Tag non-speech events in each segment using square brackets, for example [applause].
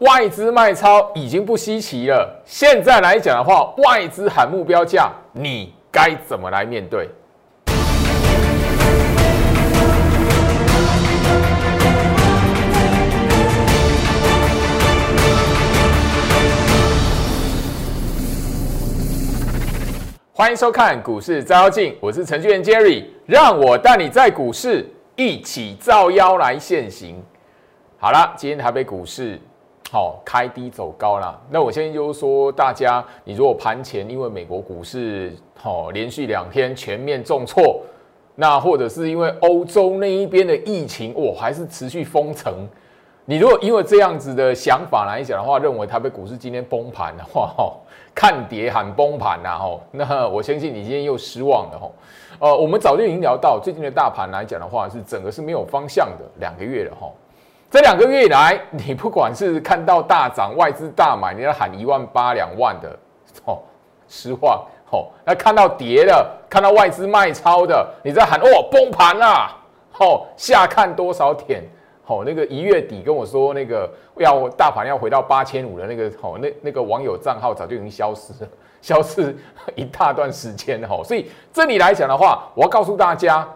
外资卖超已经不稀奇了。现在来讲的话，外资喊目标价，你该怎么来面对？欢迎收看股市照妖镜，我是程序员 Jerry，让我带你在股市一起照妖来现行。好了，今天台北股市好开低走高了。那我现在就是说，大家你如果盘前因为美国股市好连续两天全面重挫，那或者是因为欧洲那一边的疫情哇还是持续封城，你如果因为这样子的想法来讲的话，认为台北股市今天崩盘的话，哈。看跌喊崩盘呐吼，那我相信你今天又失望了吼。呃，我们早就已经聊到最近的大盘来讲的话，是整个是没有方向的两个月了吼。这两个月以来，你不管是看到大涨、外资大买，你要喊一万八两万的吼，失望吼。那看到跌了，看到外资卖超的，你在喊哦崩盘啦吼，下看多少点？哦，那个一月底跟我说那个要大盘要回到八千五的那个哦，那那个网友账号早就已经消失了，消失一大段时间哦。所以这里来讲的话，我要告诉大家，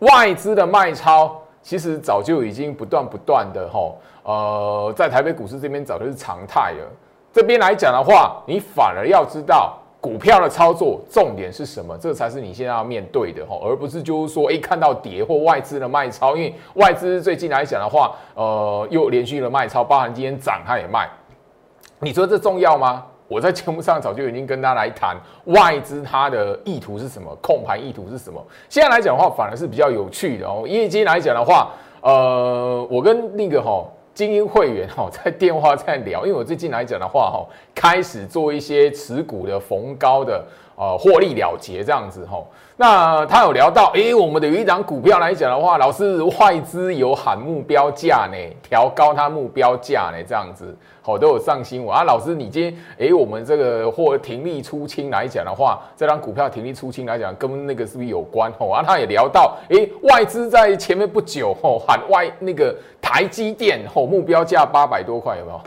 外资的卖超其实早就已经不断不断的哈，呃，在台北股市这边早就是常态了。这边来讲的话，你反而要知道。股票的操作重点是什么？这才是你现在要面对的哈，而不是就是说，哎，看到跌或外资的卖超，因为外资最近来讲的话，呃，又连续的卖超，包含今天涨它也卖。你说这重要吗？我在节目上早就已经跟大家来谈外资它的意图是什么，控盘意图是什么。现在来讲的话，反而是比较有趣的哦。因为今天来讲的话，呃，我跟那个哈。精英会员哈，在电话在聊，因为我最近来讲的话哈，开始做一些持股的逢高的呃获利了结这样子吼。那他有聊到，诶，我们的有一张股票来讲的话，老师外资有喊目标价呢，调高它目标价呢，这样子。好，都有上新闻啊！老师，你今天哎，我们这个或停利出清来讲的话，这张股票停利出清来讲，跟那个是不是有关？吼，啊，他也聊到，哎，外资在前面不久吼喊外那个台积电吼目标价八百多块，有没有？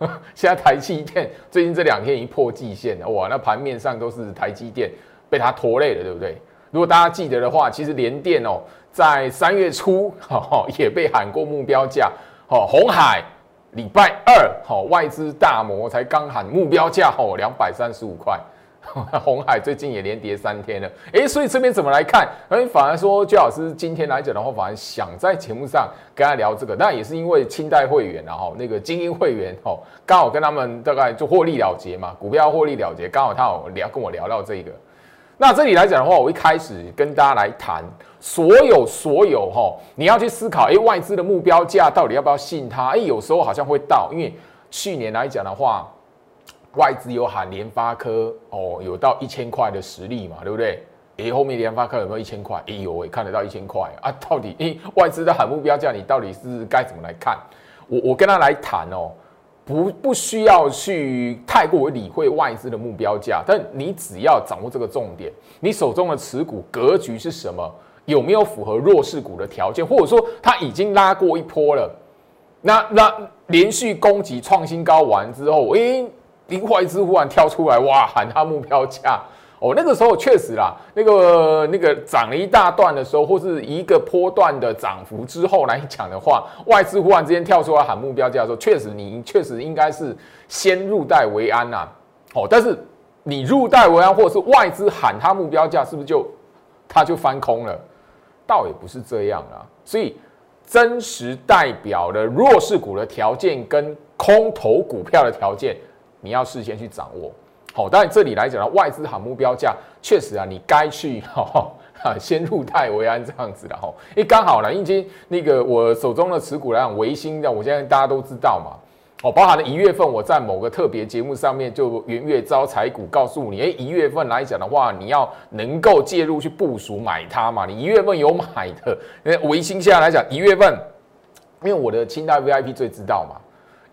[laughs] 现在台积电最近这两天已经破季线，哇，那盘面上都是台积电被它拖累了，对不对？如果大家记得的话，其实联电哦，在三月初哦也被喊过目标价，哦，红海。礼拜二，哦，外资大摩才刚喊目标价，哦，两百三十五块。[laughs] 红海最近也连跌三天了，哎，所以这边怎么来看？哎，反而说，焦老师今天来讲的话，反而想在节目上跟他聊这个，那也是因为清代会员，然后那个精英会员，哦，刚好跟他们大概就获利了结嘛，股票获利了结，刚好他有聊跟我聊到这个。那这里来讲的话，我一开始跟大家来谈所有所有哈，你要去思考，哎，外资的目标价到底要不要信它？哎，有时候好像会到，因为去年来讲的话，外资有喊联发科哦，有到一千块的实力嘛，对不对？哎，后面联发科有没有一千块？哎呦喂，看得到一千块啊！[laughs] 到底哎，外资的喊目标价，你到底是该怎么来看？我我跟他来谈哦。不不需要去太过理会外资的目标价，但你只要掌握这个重点，你手中的持股格局是什么？有没有符合弱势股的条件？或者说它已经拉过一波了？那那连续攻击创新高完之后，诶，另外资忽然跳出来，哇，喊他目标价。哦，那个时候确实啦，那个那个涨了一大段的时候，或是一个波段的涨幅之后来讲的话，外资忽然之间跳出来喊目标价的时候，确实你确实应该是先入袋为安呐。哦，但是你入袋为安，或者是外资喊它目标价，是不是就它就翻空了？倒也不是这样啊。所以真实代表的弱势股的条件跟空头股票的条件，你要事先去掌握。好，当然这里来讲呢，外资喊目标价，确实啊，你该去 [laughs] 哈哈，先入袋为安这样子的哈。因为刚好呢，因为那个我手中的持股来讲，维新的，我现在大家都知道嘛。哦，包含了一月份我在某个特别节目上面就元月招财股告诉你，哎，一月份来讲的话，你要能够介入去部署买它嘛。你一月份有买的，那维新现在来讲，一月份，因为我的清代 VIP 最知道嘛。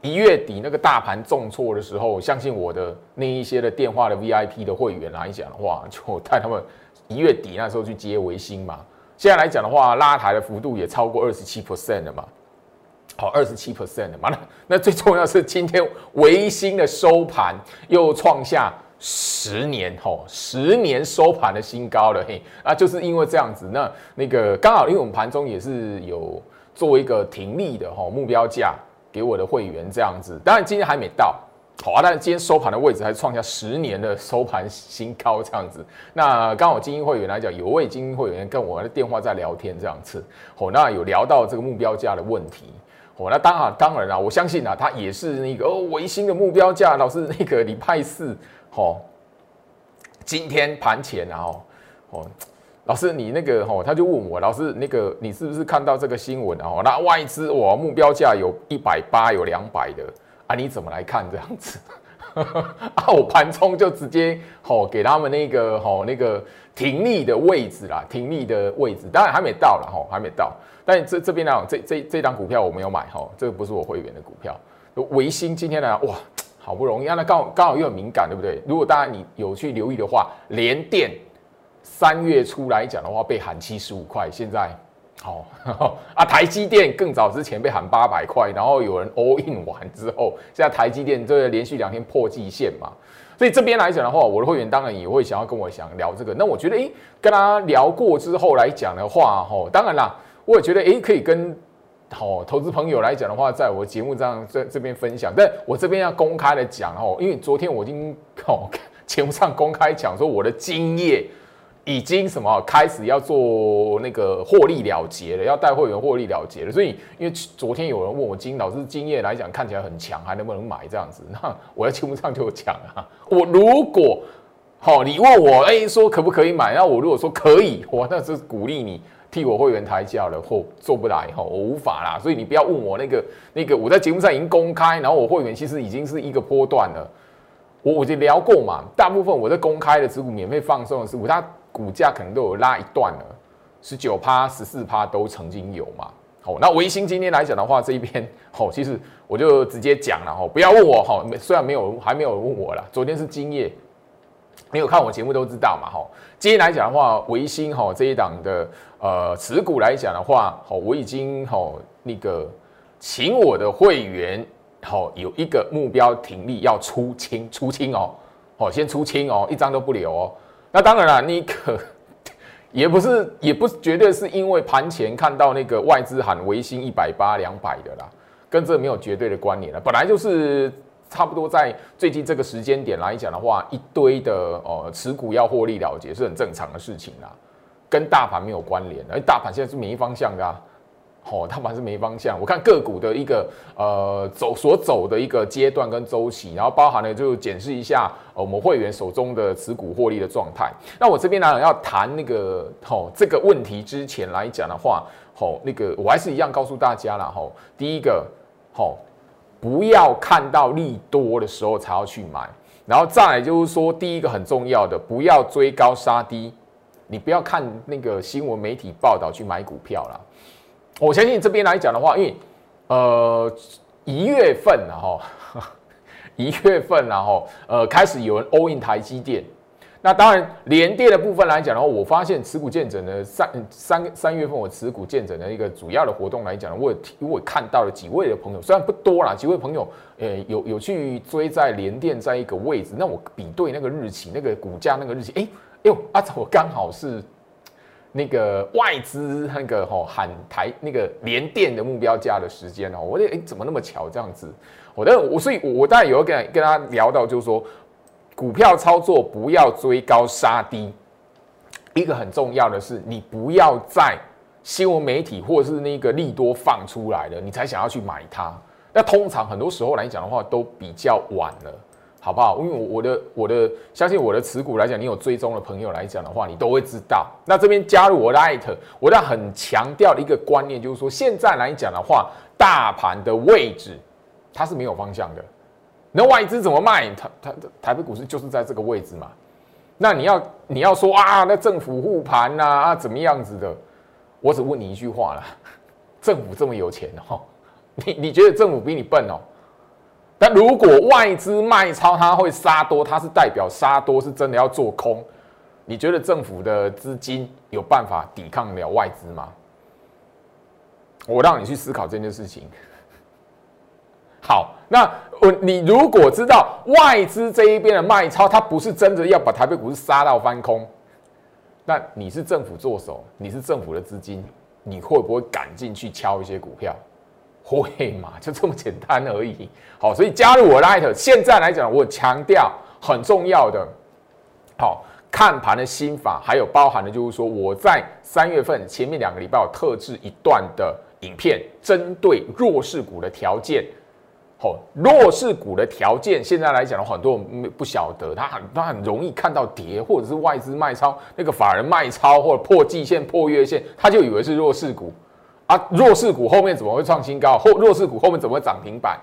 一月底那个大盘重挫的时候，相信我的那一些的电话的 VIP 的会员来讲的话，[laughs] 就带他们一月底那时候去接维新嘛。现在来讲的话，拉抬的幅度也超过二十七 percent 了嘛。好，二十七 percent 嘛。那那最重要是今天维新的收盘又创下十年吼十年收盘的新高了嘿啊，就是因为这样子，那那个刚好因为我们盘中也是有做一个停利的吼目标价给我的会员这样子，当然今天还没到。好啊，但是今天收盘的位置还创下十年的收盘新高，这样子。那刚好精英会员来讲，有位精英会员跟我的电话在聊天，这样子。哦，那有聊到这个目标价的问题。哦，那当然，当然啦，我相信啊，他也是那个哦，维新的目标价，老师那个礼拜四，哦，今天盘前然后，哦，老师你那个哦，他就问我，老师那个你是不是看到这个新闻啊？那外资哇目标价有一百八，有两百的。啊，你怎么来看这样子？啊，我盘中就直接吼给他们那个吼那个停利的位置啦，停利的位置，当然还没到了吼，还没到。但这这边呢，这这这张股票我没有买哈，这个不是我会员的股票。维新今天呢，哇，好不容易啊，那刚好刚好又敏感，对不对？如果大家你有去留意的话，联电三月初来讲的话，被喊七十五块，现在。好 [laughs] 啊，台积电更早之前被喊八百块，然后有人 all in 完之后，现在台积电这连续两天破季线嘛，所以这边来讲的话，我的会员当然也会想要跟我想聊这个。那我觉得，诶，跟他聊过之后来讲的话，吼，当然啦，我也觉得，诶，可以跟好投资朋友来讲的话，在我节目上这这边分享。但我这边要公开的讲哦，因为昨天我已经哦 [laughs] 节目上公开讲说我的经验。已经什么开始要做那个获利了结了，要带会员获利了结了。所以，因为昨天有人问我金老师经验来讲看起来很强，还能不能买这样子？[laughs] 那我在节目上就讲啊，我如果好，你问我哎说可不可以买？那我如果说可以，我那是鼓励你替我会员抬价了，或做不来哈，我无法啦。所以你不要问我那个那个，我在节目上已经公开，然后我会员其实已经是一个波段了。我我就聊过嘛，大部分我在公开的持股免费放送的持股，它。股价可能都有拉一段了，十九趴、十四趴都曾经有嘛。好，那维新今天来讲的话，这一边好，[laughs] 其实我就直接讲了哈，不要问我哈，虽然没有还没有问我了。昨天是今夜，没有看我节目都知道嘛哈。今天来讲的话，维新哈这一档的呃持股来讲的话，好，我已经好那个请我的会员好有一个目标停利要出清出清哦，好先出清哦，一张都不留哦。那当然了，你可也不是，也不绝对是因为盘前看到那个外资喊维新一百八两百的啦，跟这没有绝对的关联了。本来就是差不多在最近这个时间点来讲的话，一堆的呃持股要获利了结是很正常的事情啦，跟大盘没有关联，而大盘现在是没方向的。哦，它盘是没方向。我看个股的一个呃走所走的一个阶段跟周期，然后包含了就检视一下我们会员手中的持股获利的状态。那我这边呢要谈那个哦这个问题之前来讲的话，哦那个我还是一样告诉大家啦。哦。第一个，哦不要看到利多的时候才要去买，然后再来就是说第一个很重要的，不要追高杀低，你不要看那个新闻媒体报道去买股票了。我相信这边来讲的话，因为呃一月份然后 [laughs] 一月份然后呃开始有人 all in 台积电，那当然连电的部分来讲的话，我发现持股见证的三三三月份我持股见证的一个主要的活动来讲，我我看到了几位的朋友，虽然不多啦，几位朋友呃有有去追在连电在一个位置，那我比对那个日期，那个股价那个日期，哎呦啊，我刚好是。那个外资那个吼喊台那个连电的目标价的时间哦，我得哎怎么那么巧这样子？我的我所以我当然有跟跟他聊到，就是说股票操作不要追高杀低，一个很重要的是你不要在新闻媒体或者是那个利多放出来了，你才想要去买它。那通常很多时候来讲的话，都比较晚了。好不好？因为我的我的相信我的持股来讲，你有追踪的朋友来讲的话，你都会知道。那这边加入我的艾特，我在很强调的一个观念就是说，现在来讲的话，大盘的位置它是没有方向的。那外资怎么卖？它它台北股市就是在这个位置嘛。那你要你要说啊，那政府护盘呐啊怎么样子的？我只问你一句话了：政府这么有钱哦，你你觉得政府比你笨哦？但如果外资卖超，它会杀多，它是代表杀多是真的要做空。你觉得政府的资金有办法抵抗了外资吗？我让你去思考这件事情。[laughs] 好，那我你如果知道外资这一边的卖超，它不是真的要把台北股市杀到翻空，那你是政府做手，你是政府的资金，你会不会赶进去敲一些股票？会嘛？就这么简单而已。好，所以加入我 Light，现在来讲，我强调很重要的，好看盘的心法，还有包含的就是说，我在三月份前面两个礼拜有特制一段的影片，针对弱势股的条件。好，弱势股的条件，现在来讲，很多人不晓得，他很他很容易看到跌，或者是外资卖超，那个法人卖超或者破季线、破月线，他就以为是弱势股。啊，弱势股后面怎么会创新高？后弱势股后面怎么会涨停板？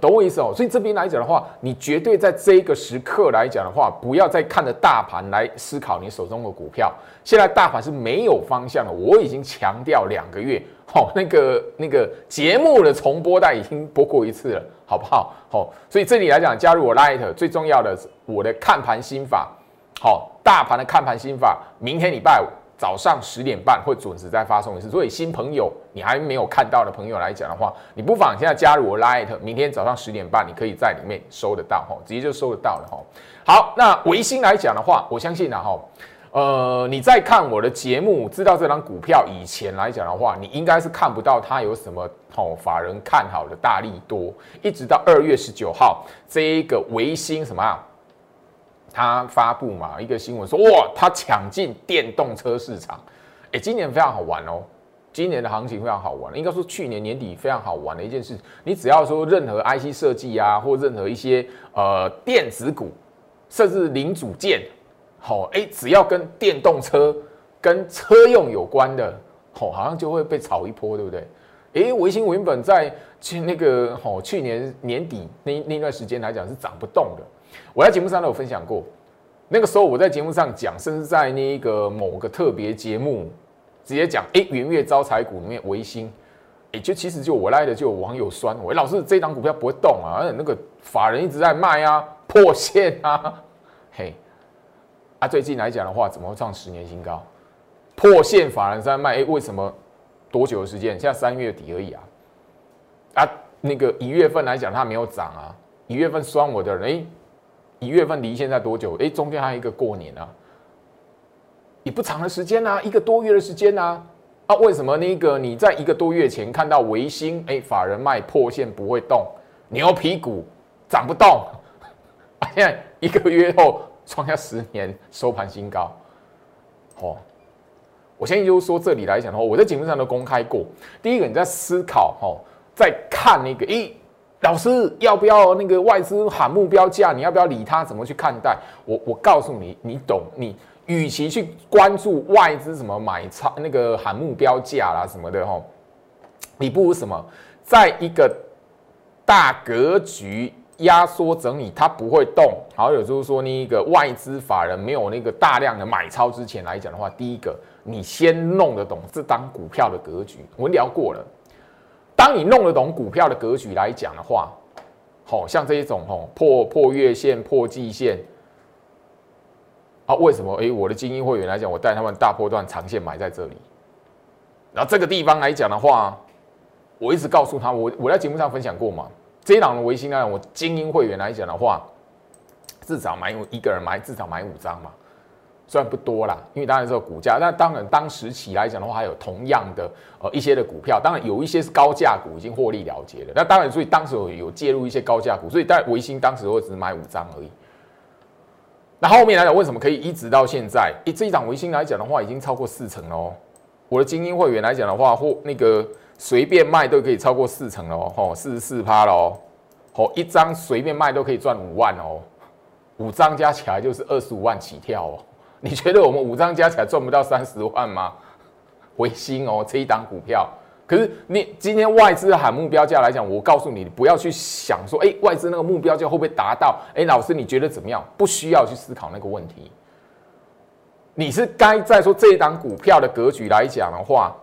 懂我意思哦。所以这边来讲的话，你绝对在这个时刻来讲的话，不要再看着大盘来思考你手中的股票。现在大盘是没有方向的，我已经强调两个月，好，[laughs] 那个那个节目的重播带已经播过一次了，好不好？好，所以这里来讲，加入我 Light 最重要的是我的看盘心法，好，大盘的看盘心法，明天礼拜五。早上十点半会准时再发送一次，所以新朋友你还没有看到的朋友来讲的话，你不妨现在加入我 Light，明天早上十点半你可以在里面收得到哈，直接就收得到了哈。好，那维新来讲的话，我相信呢哈，呃，你在看我的节目，知道这张股票以前来讲的话，你应该是看不到它有什么哦法人看好的大力多，一直到二月十九号这一个维新什么啊？他发布嘛一个新闻说哇，他抢进电动车市场，哎，今年非常好玩哦，今年的行情非常好玩，应该说去年年底非常好玩的一件事，你只要说任何 IC 设计啊，或任何一些呃电子股，甚至零组件，好，哎，只要跟电动车、跟车用有关的，好，好像就会被炒一波，对不对？哎，维新原本在去那个好去年年底那那段时间来讲是涨不动的。我在节目上都有分享过，那个时候我在节目上讲，甚至在那一个某个特别节目直接讲，哎，元月招财股里面维新，哎，就其实就我来的就有网友酸我，老师这张股票不会动啊，那个法人一直在卖啊，破线啊，嘿，啊，最近来讲的话，怎么会创十年新高？破线法人在卖，哎，为什么？多久的时间？现在三月底而已啊，啊，那个一月份来讲它没有涨啊，一月份酸我的人，哎。一月份离现在多久？哎，中间还有一个过年啊，也不长的时间啊，一个多月的时间啊。啊，为什么那个你在一个多月前看到维新，哎，法人卖破线不会动，牛皮股涨不动，[laughs] 现在一个月后创下十年收盘新高。哦，我相信就是说这里来讲的话，我在节目上都公开过。第一个你在思考，哦，在看那个，诶。老师要不要那个外资喊目标价？你要不要理他？怎么去看待？我我告诉你，你懂。你与其去关注外资什么买超那个喊目标价啦什么的吼，你不如什么，在一个大格局压缩整理，它不会动。好，有就是说，那一个外资法人没有那个大量的买超之前来讲的话，第一个你先弄得懂这张股票的格局。我们聊过了。当你弄得懂股票的格局来讲的话，好像这一种吼破破月线、破季线啊，为什么？哎，我的精英会员来讲，我带他们大波段长线买在这里，然后这个地方来讲的话，我一直告诉他，我我在节目上分享过嘛，这一档的维新呢，我精英会员来讲的话，至少买一个人买至少买五张嘛。虽然不多啦，因为当然这个股价，但当然当时起来讲的话，还有同样的呃一些的股票，当然有一些是高价股已经获利了结了。那当然，所以当时有有介入一些高价股，所以但维新当时我只买五张而已。那后面来讲，为什么可以一直到现在？以这一档维新来讲的话，已经超过四成喽。我的精英会员来讲的话，或那个随便卖都可以超过四成喽，吼，四十四趴喽，吼，一张随便卖都可以赚五万哦，五张加起来就是二十五万起跳哦。你觉得我们五张加起来赚不到三十万吗？[laughs] 维新哦，这一档股票，可是你今天外资喊目标价来讲，我告诉你，不要去想说，哎，外资那个目标价会不会达到？哎，老师你觉得怎么样？不需要去思考那个问题。你是该在说这一档股票的格局来讲的话，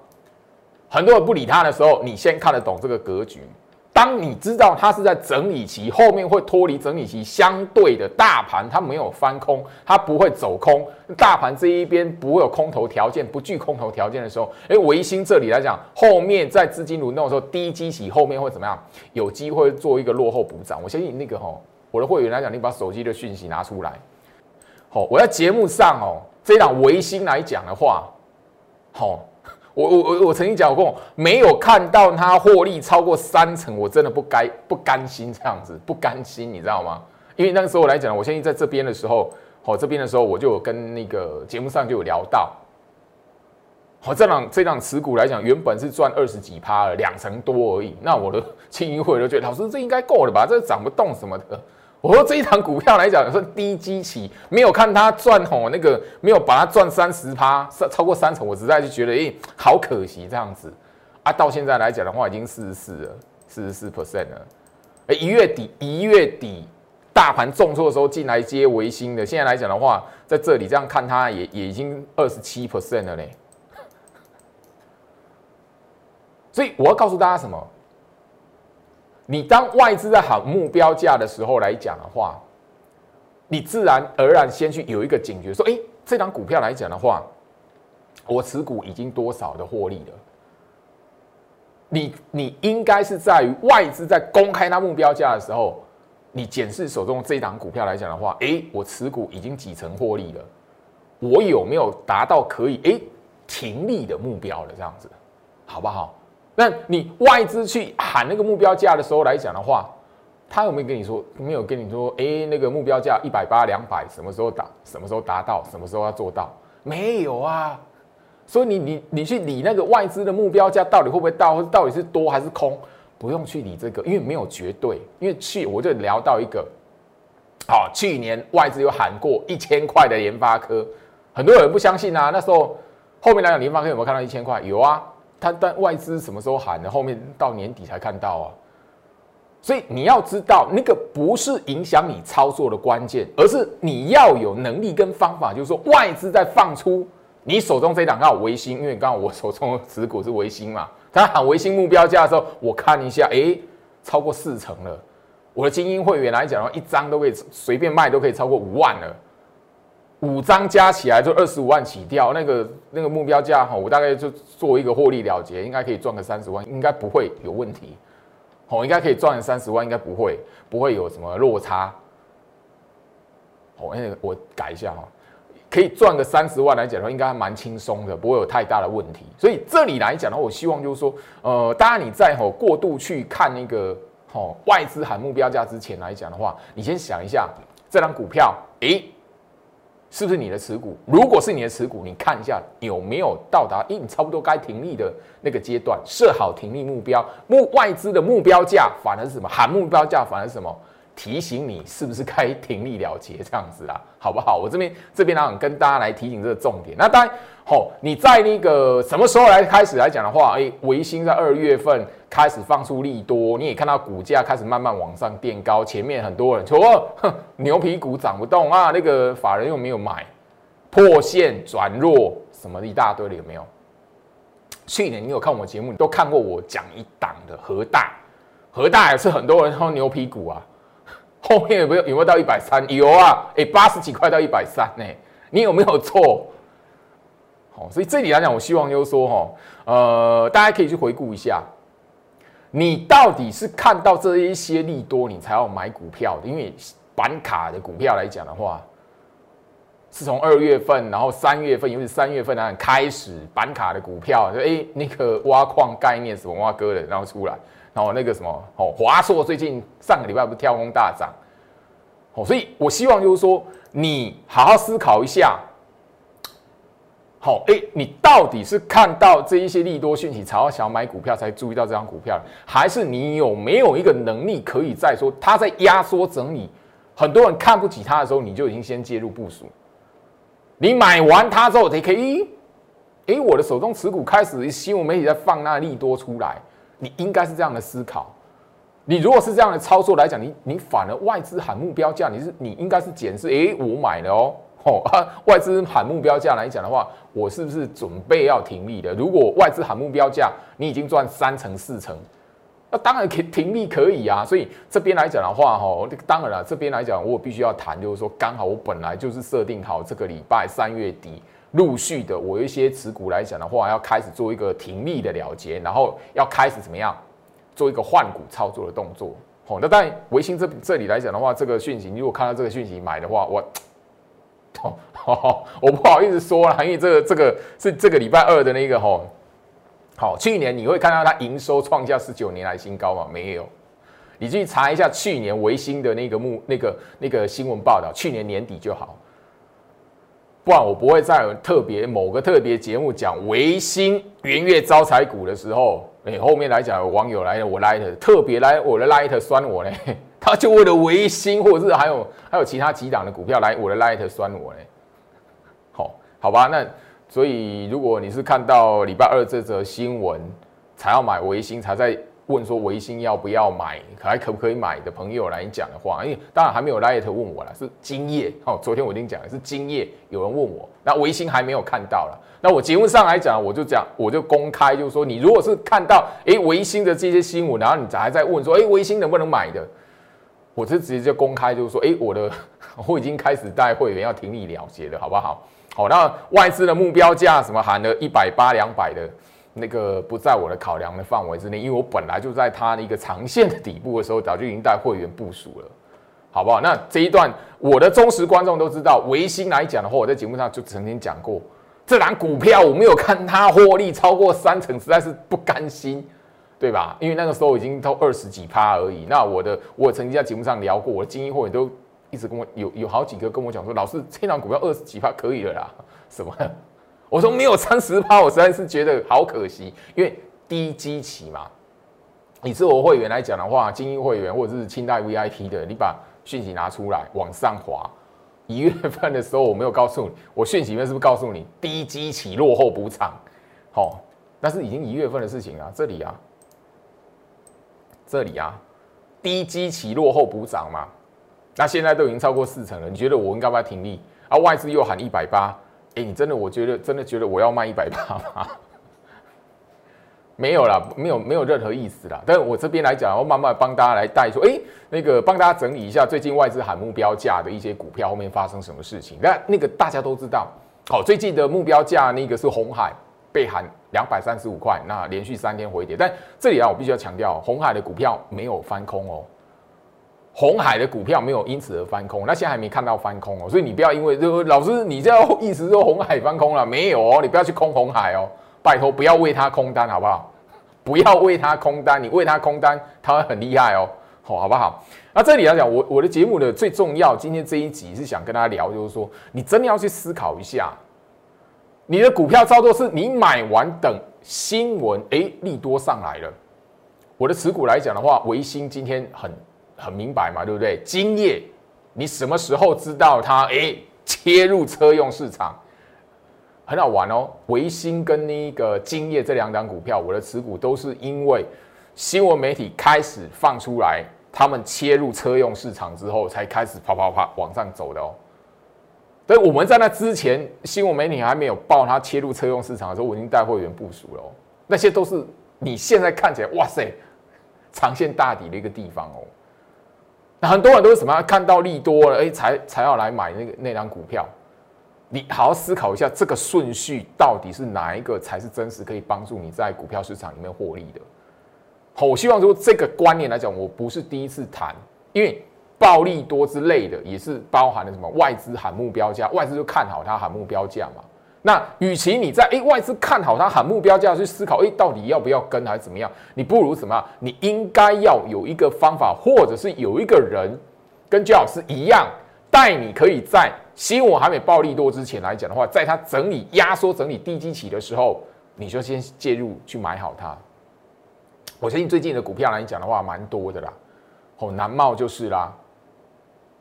很多人不理他的时候，你先看得懂这个格局，当你知道它是在整理期，后面会脱离整理期，相对的大盘它没有翻空，它不会走空，大盘这一边不会有空头条件，不具空头条件的时候，哎，维新这里来讲，后面在资金轮动的时候，低基期后面会怎么样？有机会做一个落后补涨。我相信那个哈，我的会员来讲，你把手机的讯息拿出来，好，我在节目上哦，这档维新来讲的话，好。我我我我曾经讲过，没有看到它获利超过三成，我真的不该不甘心这样子，不甘心，你知道吗？因为那个时候来讲，我相信在这边的时候，好这边的时候，我就有跟那个节目上就有聊到，好这档这档持股来讲，原本是赚二十几趴了，两成多而已。那我的青音会都觉得，老师这应该够了吧？这涨不动什么的。我说这一档股票来讲是低基期，没有看它赚吼那个，没有把它赚三十趴，超过三成，我实在是觉得诶，好可惜这样子啊。到现在来讲的话，已经四十四了，四十四 percent 了。哎，一月底一月底大盘重挫的时候进来接维新的，现在来讲的话，在这里这样看它也也已经二十七 percent 了嘞。所以我要告诉大家什么？你当外资在喊目标价的时候来讲的话，你自然而然先去有一个警觉，说：哎，这张股票来讲的话，我持股已经多少的获利了？你你应该是在于外资在公开它目标价的时候，你检视手中这一档股票来讲的话，哎，我持股已经几成获利了？我有没有达到可以哎停利的目标了？这样子，好不好？那你外资去喊那个目标价的时候来讲的话，他有没有跟你说？没有跟你说？哎，那个目标价一百八、两百，什么时候达？什么时候达到？什么时候要做到？没有啊。所以你你你去理那个外资的目标价到底会不会到，到底是多还是空？不用去理这个，因为没有绝对。因为去我就聊到一个，好，去年外资有喊过一千块的联发科，很多人不相信啊。那时候后面来讲，联发科有没有看到一千块？有啊。他但外资什么时候喊的？后面到年底才看到啊，所以你要知道，那个不是影响你操作的关键，而是你要有能力跟方法。就是说，外资在放出你手中这档刚好维新，因为刚好我手中的持股是维新嘛，他喊维新目标价的时候，我看一下，哎，超过四成了。我的精英会员来讲的话，一张都可以随便卖，都可以超过五万了。五张加起来就二十五万起跳，那个那个目标价哈，我大概就做一个获利了结，应该可以赚个三十万，应该不会有问题。哦，应该可以赚三十万，应该不会不会有什么落差。好，那个我改一下哈，可以赚个三十万来讲的话，应该还蛮轻松的，不会有太大的问题。所以这里来讲的话，我希望就是说，呃，当然你在吼过度去看那个吼外资喊目标价之前来讲的话，你先想一下这张股票，诶。是不是你的持股？如果是你的持股，你看一下有没有到达，咦，你差不多该停利的那个阶段，设好停利目标。目外资的目标价反而是什么？喊目标价反而是什么？提醒你是不是该停利了结这样子啊？好不好？我这边这边呢，跟大家来提醒这个重点。那当然，好，你在那个什么时候来开始来讲的话，哎，维新在二月份开始放出利多，你也看到股价开始慢慢往上垫高。前面很多人说，哼，牛皮股涨不动啊，那个法人又没有买，破线转弱，什么一大堆的有没有？去年你有看我节目，你都看过我讲一档的和大，和大也是很多人说牛皮股啊。[laughs] 后面有没有有没有到一百三？有啊，哎，八十几块到一百三呢，你有没有错？好，所以这里来讲，我希望就是说，哈，呃，大家可以去回顾一下，你到底是看到这一些利多，你才要买股票的。因为板卡的股票来讲的话，是从二月份，然后三月份，尤其三月份呢开始，板卡的股票，哎，那个挖矿概念什么挖哥的，然后出来。然后那个什么哦，华硕最近上个礼拜不是跳空大涨，哦，所以我希望就是说，你好好思考一下，好，哎，你到底是看到这一些利多讯息才要想买股票，才注意到这张股票，还是你有没有一个能力可以在说它在压缩整理，很多人看不起它的时候，你就已经先介入部署，你买完它之后，你可以，哎，我的手中持股开始新闻媒体在放那利多出来。你应该是这样的思考，你如果是这样的操作来讲，你你反而外资喊目标价，你是你应该是减是，哎，我买了哦，哦，[laughs] 外资喊目标价来讲的话，我是不是准备要停利的？如果外资喊目标价，你已经赚三成四成，那当然可停利可以啊。所以这边来讲的话，哈，当然了，这边来讲我必须要谈，就是说刚好我本来就是设定好这个礼拜三月底陆续的，我一些持股来讲的话，要开始做一个停利的了结，然后要开始怎么样做一个换股操作的动作。好，那当然维新这这里来讲的话，这个讯息，如果看到这个讯息买的话，我。哦 [laughs] 我不好意思说了，因为这个这个是这个礼拜二的那个吼，好，去年你会看到它营收创下十九年来新高吗？没有，你去查一下去年维新的那个目那个那个新闻报道，去年年底就好，不然我不会在特别某个特别节目讲维新元月招财股的时候，哎，后面来讲有网友来了，我 light 特别来我的 light 酸我呢，他就为了维新或者是还有还有其他几档的股票来我的 light 酸我呢。好吧，那所以如果你是看到礼拜二这则新闻才要买维新，才在问说维新要不要买，还可不可以买的朋友来讲的话，因为当然还没有 light 问我 [laughs] 了，是今夜哦，昨天我已经讲了，是今夜有人问我，那维新还没有看到了，那我节目上来讲，我就讲，我就公开就是说，你如果是看到哎维新的这些新闻，然后你还在问说，哎维新能不能买的，我是直接就公开就是说，哎我的 [laughs] 我已经开始带会员要停利了结了，好不好？好，那外资的目标价什么喊了一百八两百的，那个不在我的考量的范围之内，因为我本来就在它的一个长线的底部的时候，早就已经带会员部署了，好不好？那这一段我的忠实观众都知道，维新来讲的话，我在节目上就曾经讲过，这档股票我没有看它获利超过三成，实在是不甘心，对吧？因为那个时候已经都二十几趴而已。那我的我曾经在节目上聊过，我的精英会员都。一直跟我有有好几个跟我讲说，老师这档股票二十几趴可以了啦，[laughs] 什么？我说没有三十趴，我实在是觉得好可惜，因为低基期嘛。你是我会员来讲的话，精英会员或者是清代 VIP 的，你把讯息拿出来往上滑。一月份的时候我没有告诉你，我讯息里面是不是告诉你低基期落后补涨？好，那是已经一月份的事情啊，这里啊，这里啊，低基期落后补涨嘛。那现在都已经超过四成了，你觉得我应该不要停利？啊，外资又喊一百八，哎，你真的，我觉得真的觉得我要卖一百八吗？[laughs] 没有啦，没有没有任何意思啦。但我这边来讲，我慢慢帮大家来带说，哎，那个帮大家整理一下最近外资喊目标价的一些股票后面发生什么事情。那那个大家都知道，好，最近的目标价那个是红海被喊两百三十五块，那连续三天回跌。但这里啊，我必须要强调，红海的股票没有翻空哦。红海的股票没有因此而翻空，那现在还没看到翻空哦，所以你不要因为就老师你这样意思说红海翻空了没有哦？你不要去空红海哦，拜托不要为他空单好不好？不要为他空单，你为他空单他会很厉害哦，好好不好？那这里来讲，我我的节目的最重要，今天这一集是想跟大家聊，就是说你真的要去思考一下，你的股票操作是你买完等新闻哎利多上来了，我的持股来讲的话，维新今天很。很明白嘛，对不对？今夜你什么时候知道它？哎，切入车用市场很好玩哦。维新跟那个今夜这两档股票，我的持股都是因为新闻媒体开始放出来，他们切入车用市场之后，才开始啪啪啪往上走的哦。所以我们在那之前，新闻媒体还没有报它切入车用市场的时候，我已经带会员部署了哦。那些都是你现在看起来哇塞，长线大底的一个地方哦。那很多人都是什么？看到利多了，哎，才才要来买那个那张股票。你好好思考一下，这个顺序到底是哪一个才是真实可以帮助你在股票市场里面获利的？好，我希望说这个观念来讲，我不是第一次谈，因为暴利多之类的也是包含了什么外资喊目标价，外资就看好它喊目标价嘛。那与其你在哎外资看好它喊目标价去思考，哎到底要不要跟还是怎么样？你不如什么？你应该要有一个方法，或者是有一个人跟焦老师一样，带你可以在新闻还没暴利多之前来讲的话，在它整理压缩整理低基期的时候，你就先介入去买好它。我相信最近的股票来讲的话，蛮多的啦。哦，南茂就是啦。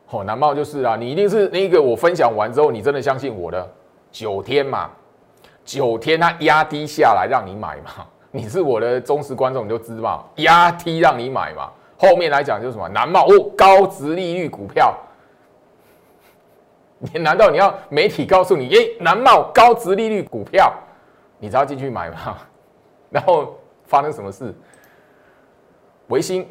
哦，南茂就是啦。你一定是那个我分享完之后，你真的相信我的。九天嘛，九天它压低下来让你买嘛，[laughs] 你是我的忠实观众，你就知嘛，压低让你买嘛。后面来讲就是什么南茂哦，高值利率股票，[laughs] 你难道你要媒体告诉你，哎，南茂高值利率股票，你只要进去买吗？[laughs] 然后发生什么事？维新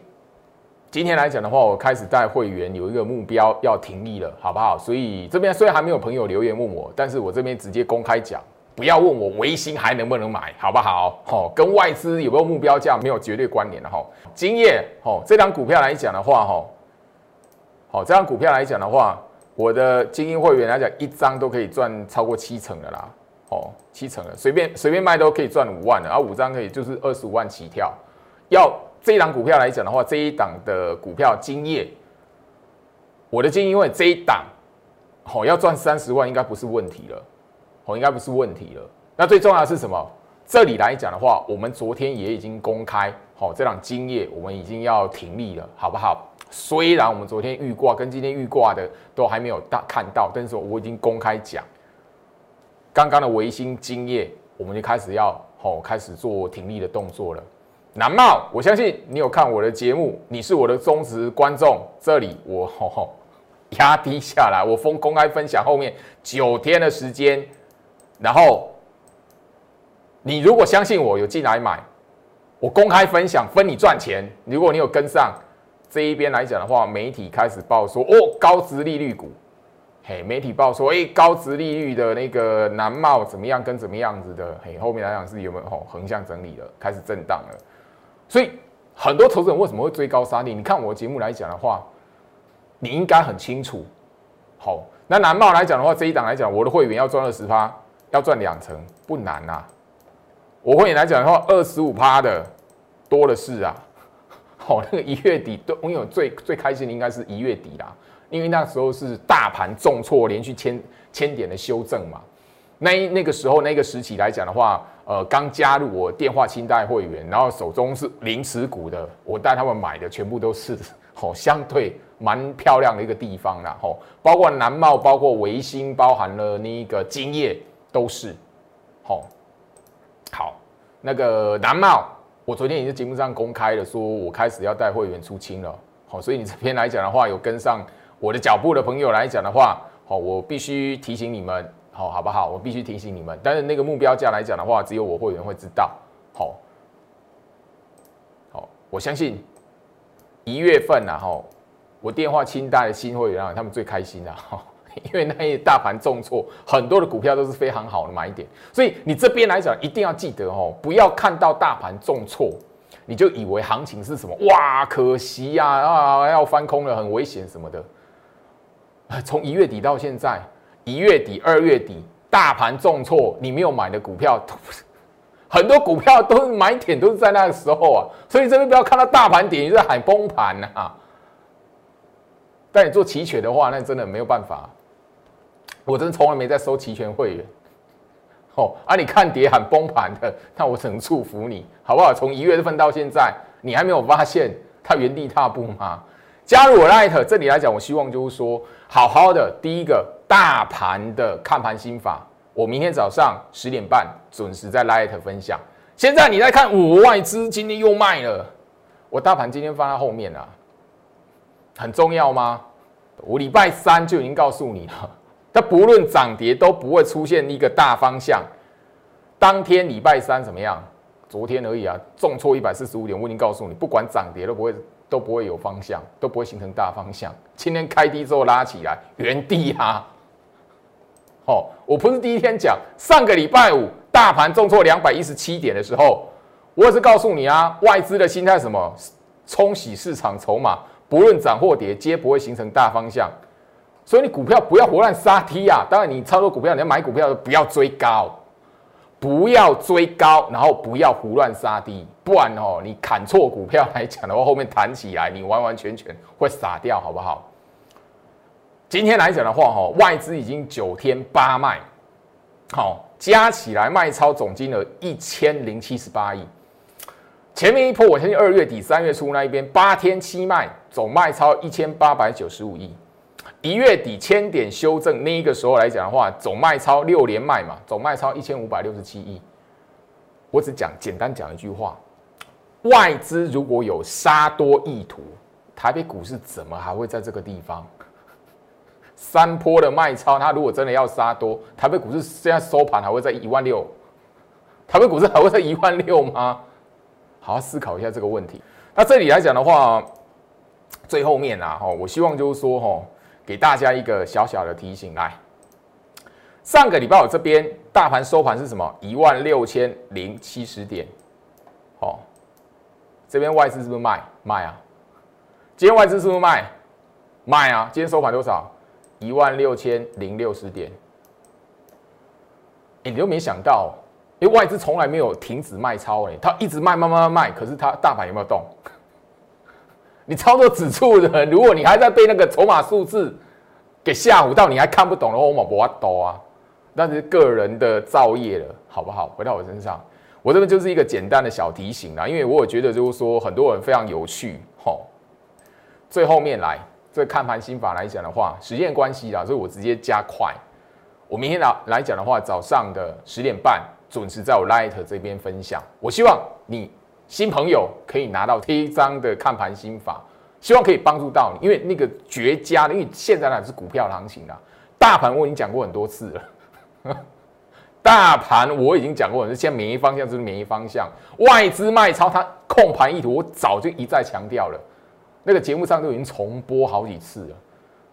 今天来讲的话，我开始带会员有一个目标要停利了，好不好？所以这边虽然还没有朋友留言问我，但是我这边直接公开讲，不要问我维新还能不能买，好不好？好，跟外资有没有目标价没有绝对关联的哈。今夜哦，这张股票来讲的话，哈，好，这张股票来讲的话，我的精英会员来讲，一张都可以赚超过七成的啦，哦，七成的，随便随便卖都可以赚五万的，然后五张可以就是二十五万起跳，要。这一档股票来讲的话，这一档的股票金业，我的建议，因为这一档，好要赚三十万应该不是问题了，好应该不是问题了。那最重要的是什么？这里来讲的话，我们昨天也已经公开，好这档金业我们已经要停利了，好不好？虽然我们昨天预挂跟今天预挂的都还没有大看到，但是我已经公开讲，刚刚的维新金业，我们就开始要好开始做停利的动作了。南茂，我相信你有看我的节目，你是我的忠实观众。这里我吼吼压低下来，我封公开分享后面九天的时间，然后你如果相信我有进来买，我公开分享分你赚钱。如果你有跟上这一边来讲的话，媒体开始报说哦高值利率股，嘿，媒体报说哎高值利率的那个南茂怎么样跟怎么样子的，嘿，后面来讲是有没有吼横向整理了，开始震荡了。所以很多投资人为什么会追高杀低？你看我节目来讲的话，你应该很清楚。好，那南茂来讲的话，这一档来讲，我的会员要赚二十趴，要赚两成不难呐。我会员来讲的话，二十五趴的多的是啊。好，那个一月底都，因为最最开心的应该是一月底啦，因为那时候是大盘重挫，连续千千点的修正嘛。那那个时候那个时期来讲的话。呃，刚加入我电话清代会员，然后手中是零持股的，我带他们买的全部都是 [laughs] 哦，相对蛮漂亮的一个地方啦，吼，包括南茂，包括维新，包含了那个金业都是，好，好，那个南茂，我昨天已经节目上公开了，说我开始要带会员出清了，好，所以你这边来讲的话，有跟上我的脚步的朋友来讲的话，好，我必须提醒你们。好，好不好？我必须提醒你们，但是那个目标价来讲的话，只有我会员会知道。好，好，我相信一月份啊，哈，我电话清单的新会员啊，他们最开心 [laughs] 的哈，因为那一大盘重挫，很多的股票都是非常好的买点，所以你这边来讲一定要记得哦，不要看到大盘重挫，你就以为行情是什么哇，可惜呀啊，要翻空了，很危险什么的。从一月底到现在。一月底、二月底，大盘重挫，你没有买的股票，[laughs] 很多股票都是买点都是在那个时候啊，所以这边不要看到大盘点，你在喊崩盘呐。但你做期权的话，那真的没有办法。我真从来没在收期权会员。哦，啊，你看跌喊崩盘的，那我只能祝福你，好不好？从一月份到现在，你还没有发现它原地踏步吗？加入我 Light，这里来讲，我希望就是说，好好的第一个。大盘的看盘心法，我明天早上十点半准时在 Light 分享。现在你在看，我外资今天又卖了，我大盘今天放在后面啊，很重要吗？我礼拜三就已经告诉你了，它不论涨跌都不会出现一个大方向。当天礼拜三怎么样？昨天而已啊，重挫一百四十五点，我已经告诉你，不管涨跌都不会都不会有方向，都不会形成大方向。今天开低之后拉起来，原地啊。哦，我不是第一天讲，上个礼拜五大盘重挫两百一十七点的时候，我也是告诉你啊，外资的心态什么，冲洗市场筹码，不论涨或跌，皆不会形成大方向，所以你股票不要胡乱杀梯啊！当然你操作股票，你要买股票不要追高，不要追高，然后不要胡乱杀低，不然哦，你砍错股票来讲的话，后面弹起来，你完完全全会傻掉，好不好？今天来讲的话，哈，外资已经九天八卖，好，加起来卖超总金额一千零七十八亿。前面一波，我相信二月底三月初那一边八天七卖，总卖超一千八百九十五亿。一月底千点修正那一个时候来讲的话，总卖超六连卖嘛，总卖超一千五百六十七亿。我只讲简单讲一句话，外资如果有杀多意图，台北股市怎么还会在这个地方？三波的卖超，它如果真的要杀多，台北股市现在收盘还会在一万六，台北股市还会在一万六吗？好好思考一下这个问题。那这里来讲的话，最后面啊，哈，我希望就是说，哈，给大家一个小小的提醒，来，上个礼拜我这边大盘收盘是什么？一万六千零七十点，好，这边外资是不是卖卖啊？今天外资是不是卖卖啊？今天收盘多少？一万六千零六十点。哎，你都没想到，因为外资从来没有停止卖超，哎，它一直卖，卖，卖，卖，可是它大盘有没有动？你操作指数的，如果你还在被那个筹码数字给吓唬到，你还看不懂的话，我冇法多啊。那是个人的造业了，好不好？回到我身上，我这边就是一个简单的小提醒啦，因为我也觉得就是说很多人非常有趣，吼。最后面来，这看盘心法来讲的话，时间关系啦，所以我直接加快。我明天来来讲的话，早上的十点半准时在我 Light 这边分享。我希望你新朋友可以拿到第一张的看盘心法，希望可以帮助到你，因为那个绝佳的，因为现在呢是股票行情啊，大盘我已经讲过很多次了，[laughs] 大盘我已经讲过，很多次现在免疫方向就是免疫方向，外资卖超它控盘意图，我早就一再强调了，那个节目上都已经重播好几次了，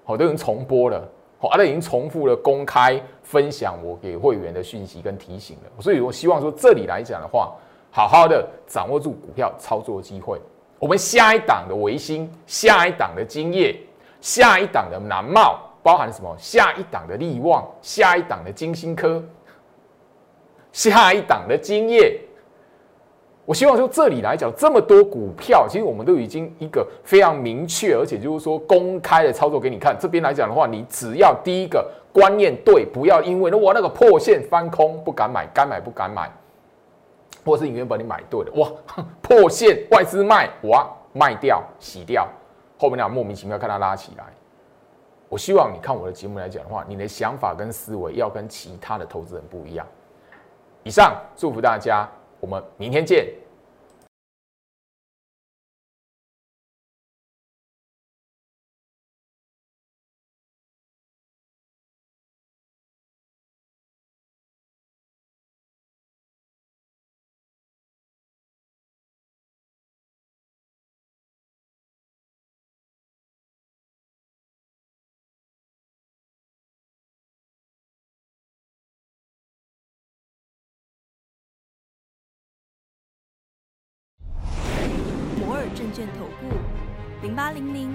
好都已经重播了。好，那已经重复了公开分享我给会员的讯息跟提醒了，所以我希望说这里来讲的话，好好的掌握住股票操作机会。我们下一档的维新，下一档的金业，下一档的南茂，包含什么？下一档的利旺，下一档的金星科，下一档的金业。我希望说，这里来讲这么多股票，其实我们都已经一个非常明确，而且就是说公开的操作给你看。这边来讲的话，你只要第一个观念对，不要因为那我那个破线翻空不敢买，该买不敢买，或是你原本你买对了，哇，[laughs] 破线外资卖，哇，卖掉洗掉，后面那莫名其妙看它拉起来。我希望你看我的节目来讲的话，你的想法跟思维要跟其他的投资人不一样。以上祝福大家。我们明天见。